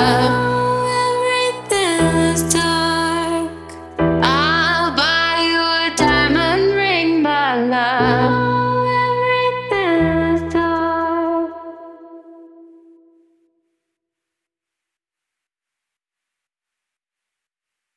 life.